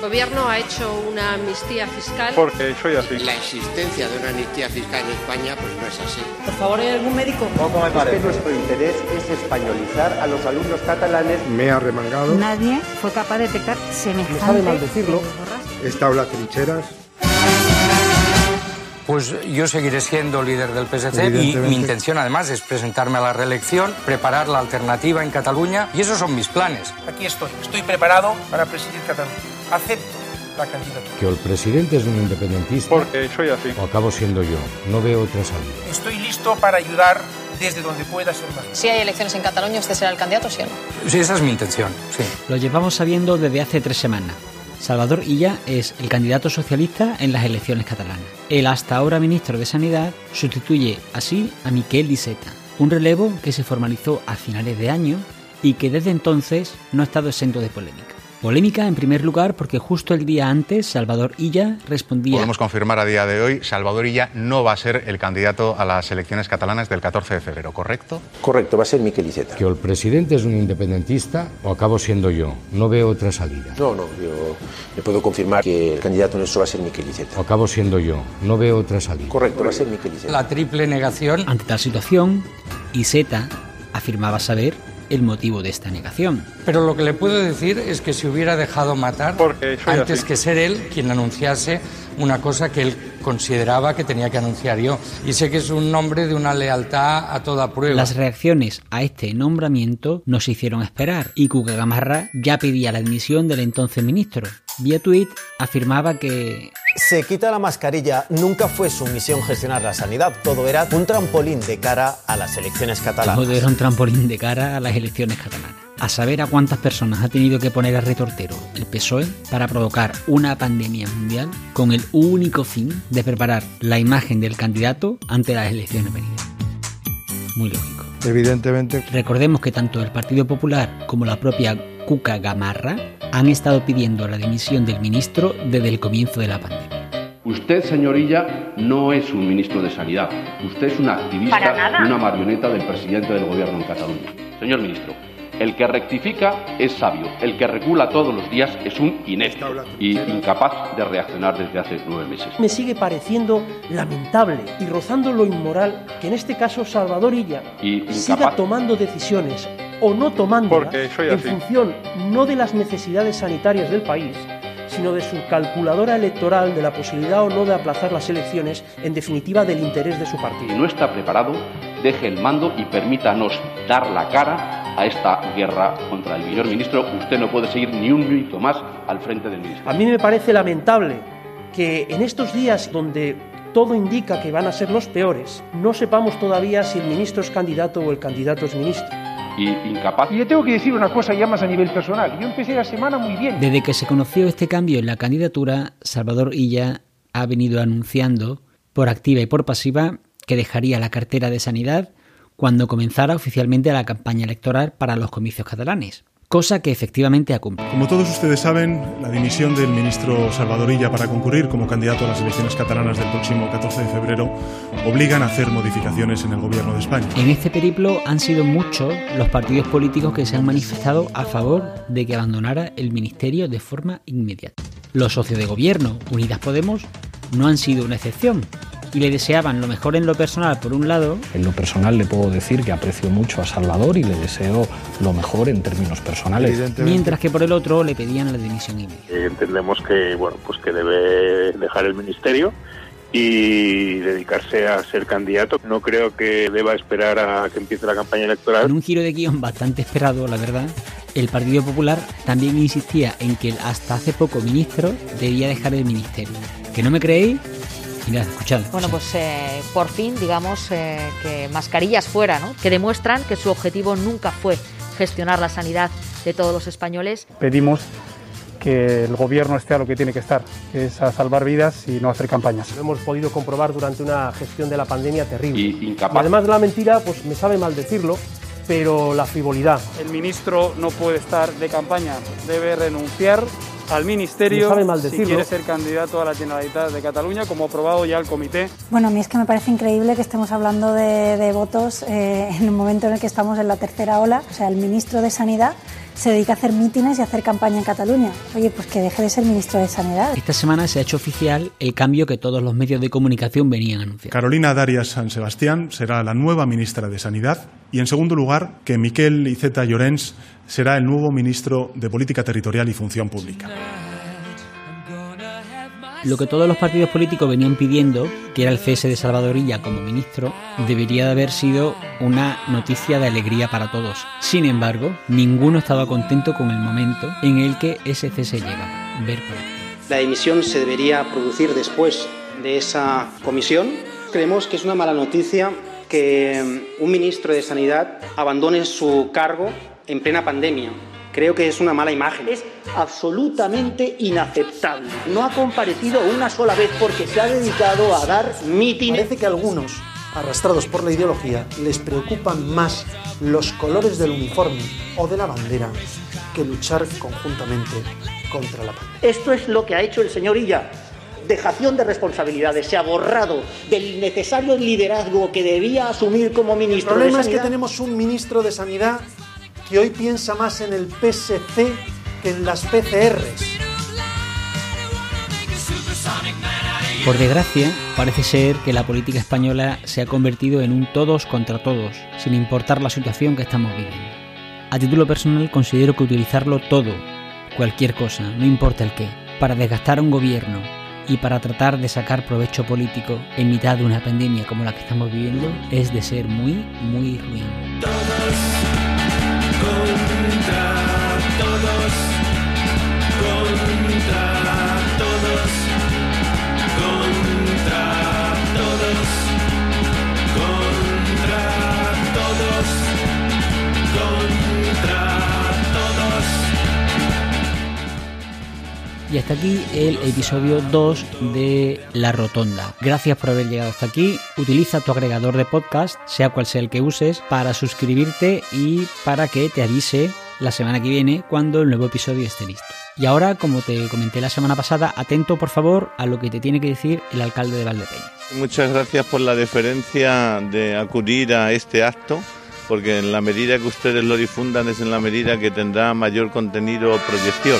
El gobierno ha hecho una amnistía fiscal. Porque soy así. La existencia de una amnistía fiscal en España pues no es así. Por favor, ¿hay algún médico? Poco me parece. Es que nuestro interés es españolizar a los alumnos catalanes. Me ha remangado. Nadie fue capaz de detectar semejante... Me sabe mal decirlo. He estado en las trincheras. Pues yo seguiré siendo líder del PSC y mi intención además es presentarme a la reelección, preparar la alternativa en Cataluña y esos son mis planes. Aquí estoy, estoy preparado para presidir Cataluña. Acepto la candidatura. Que el presidente es un independentista. Porque soy así. O acabo siendo yo. No veo otra salida. Estoy listo para ayudar desde donde pueda ser más. Si hay elecciones en Cataluña, ¿usted será el candidato, sí o no? Sí, esa es mi intención, sí. Lo llevamos sabiendo desde hace tres semanas. Salvador Illa es el candidato socialista en las elecciones catalanas. El hasta ahora ministro de Sanidad sustituye así a Miquel Iceta, un relevo que se formalizó a finales de año y que desde entonces no ha estado exento de polémica. Polémica en primer lugar porque justo el día antes Salvador Illa respondía... Podemos confirmar a día de hoy, Salvador Illa no va a ser el candidato a las elecciones catalanas del 14 de febrero, ¿correcto? Correcto, va a ser Miquel Iceta. Que el presidente es un independentista o acabo siendo yo. No veo otra salida. No, no, yo le puedo confirmar que el candidato nuestro va a ser Miquel Iceta. O acabo siendo yo. No veo otra salida. Correcto, va a ser Miquel Iceta. La triple negación. Ante tal situación, Iceta afirmaba saber el motivo de esta negación. Pero lo que le puedo decir es que se hubiera dejado matar Porque antes así. que ser él quien anunciase una cosa que él consideraba que tenía que anunciar yo. Y sé que es un nombre de una lealtad a toda prueba. Las reacciones a este nombramiento no se hicieron esperar y Cuca Gamarra ya pedía la admisión del entonces ministro. Vía tuit afirmaba que se quita la mascarilla, nunca fue su misión gestionar la sanidad, todo era un trampolín de cara a las elecciones catalanas. todo era un trampolín de cara a las elecciones catalanas. A saber a cuántas personas ha tenido que poner a retortero el PSOE para provocar una pandemia mundial con el único fin de preparar la imagen del candidato ante las elecciones venidas. Muy lógico. Evidentemente. Recordemos que tanto el Partido Popular como la propia Cuca Gamarra han estado pidiendo la dimisión del ministro desde el comienzo de la pandemia. Usted, señorilla, no es un ministro de Sanidad. Usted es una activista y una marioneta del presidente del gobierno en Cataluña. Señor ministro, el que rectifica es sabio, el que recula todos los días es un inepto y incapaz de reaccionar desde hace nueve meses. Me sigue pareciendo lamentable y rozando lo inmoral que en este caso Salvador Illa Y siga tomando decisiones o no tomándolas en función no de las necesidades sanitarias del país, sino de su calculadora electoral de la posibilidad o no de aplazar las elecciones, en definitiva del interés de su Si partido. no está preparado, deje el mando y permítanos dar la cara a esta guerra contra el señor ministro. Usted no puede seguir ni un minuto más al frente del ministerio. A mí me parece lamentable que en estos días donde todo indica que van a ser los peores, no sepamos todavía si el ministro es candidato o el candidato es ministro. Y incapaz Y yo tengo que decir una cosa ya más a nivel personal. Yo empecé la semana muy bien. Desde que se conoció este cambio en la candidatura, Salvador Illa ha venido anunciando, por activa y por pasiva, que dejaría la cartera de sanidad cuando comenzara oficialmente la campaña electoral para los comicios catalanes, cosa que efectivamente ha cumplido. Como todos ustedes saben, la dimisión del ministro Salvador Illa para concurrir como candidato a las elecciones catalanas del próximo 14 de febrero obligan a hacer modificaciones en el gobierno de España. En este periplo han sido muchos los partidos políticos que se han manifestado a favor de que abandonara el ministerio de forma inmediata. Los socios de gobierno, Unidas Podemos, no han sido una excepción y le deseaban lo mejor en lo personal por un lado En lo personal le puedo decir que aprecio mucho a Salvador y le deseo lo mejor en términos personales. mientras que por el otro le pedían la dimisión inmediata. Eh, entendemos que bueno pues que debe dejar el ministerio y dedicarse a ser candidato. No creo que deba esperar a que empiece la campaña En electoral. un giro de guion bastante esperado, la verdad, el Partido Popular también insistía en que el hasta hace poco ministro debía dejar el ministerio. ¿Que no me creéis? Bueno, pues eh, por fin, digamos eh, que mascarillas fuera, ¿no? Que demuestran que su objetivo nunca fue gestionar la sanidad de todos los españoles. Pedimos que el gobierno esté a lo que tiene que estar, que es a salvar vidas y no hacer campañas. Lo hemos podido comprobar durante una gestión de la pandemia terrible. Y incapaz. además de la mentira, pues me sabe mal decirlo, pero la frivolidad. El ministro no puede estar de campaña, debe renunciar al ministerio Me sabe mal si quiere ser candidato a la Generalitat de Cataluña, como aprobado ya el comité. Bueno, a mí es que me parece increíble que estemos hablando de, de votos eh, en un momento en el que estamos en la tercera ola. O sea, el ministro de Sanidad se dedica a hacer mítines y a hacer campaña en Cataluña. Oye, pues que deje de ser ministro de Sanidad. Esta semana se ha hecho oficial el cambio que todos los medios de comunicación venían anunciando. Carolina Darias San Sebastián será la nueva ministra de Sanidad y, en segundo lugar, que Miquel Iceta Llorens será el nuevo ministro de Política Territorial y Función Pública. Lo que todos los partidos políticos venían pidiendo, que era el cese de Salvadorilla como ministro, debería de haber sido una noticia de alegría para todos. Sin embargo, ninguno estaba contento con el momento en el que ese cese llega. Ver. La dimisión se debería producir después de esa comisión. Creemos que es una mala noticia que un ministro de Sanidad abandone su cargo en plena pandemia. Creo que es una mala imagen. Es absolutamente inaceptable. No ha comparecido una sola vez porque se ha dedicado a dar mítines. Parece que algunos, arrastrados por la ideología, les preocupan más los colores del uniforme o de la bandera que luchar conjuntamente contra la pandemia. Esto es lo que ha hecho el señor Illa. Dejación de responsabilidades. Se ha borrado del necesario liderazgo que debía asumir como ministro. El problema de es que tenemos un ministro de Sanidad que hoy piensa más en el PSC que en las PCRs. Por desgracia, parece ser que la política española se ha convertido en un todos contra todos, sin importar la situación que estamos viviendo. A título personal considero que utilizarlo todo, cualquier cosa, no importa el qué, para desgastar a un gobierno y para tratar de sacar provecho político en mitad de una pandemia como la que estamos viviendo es de ser muy, muy ruin. Contra todos, contra Y hasta aquí el episodio 2 de La Rotonda. Gracias por haber llegado hasta aquí. Utiliza tu agregador de podcast, sea cual sea el que uses, para suscribirte y para que te avise la semana que viene cuando el nuevo episodio esté listo. Y ahora, como te comenté la semana pasada, atento por favor a lo que te tiene que decir el alcalde de Valdepeñas. Muchas gracias por la deferencia de acudir a este acto, porque en la medida que ustedes lo difundan es en la medida que tendrá mayor contenido o proyección.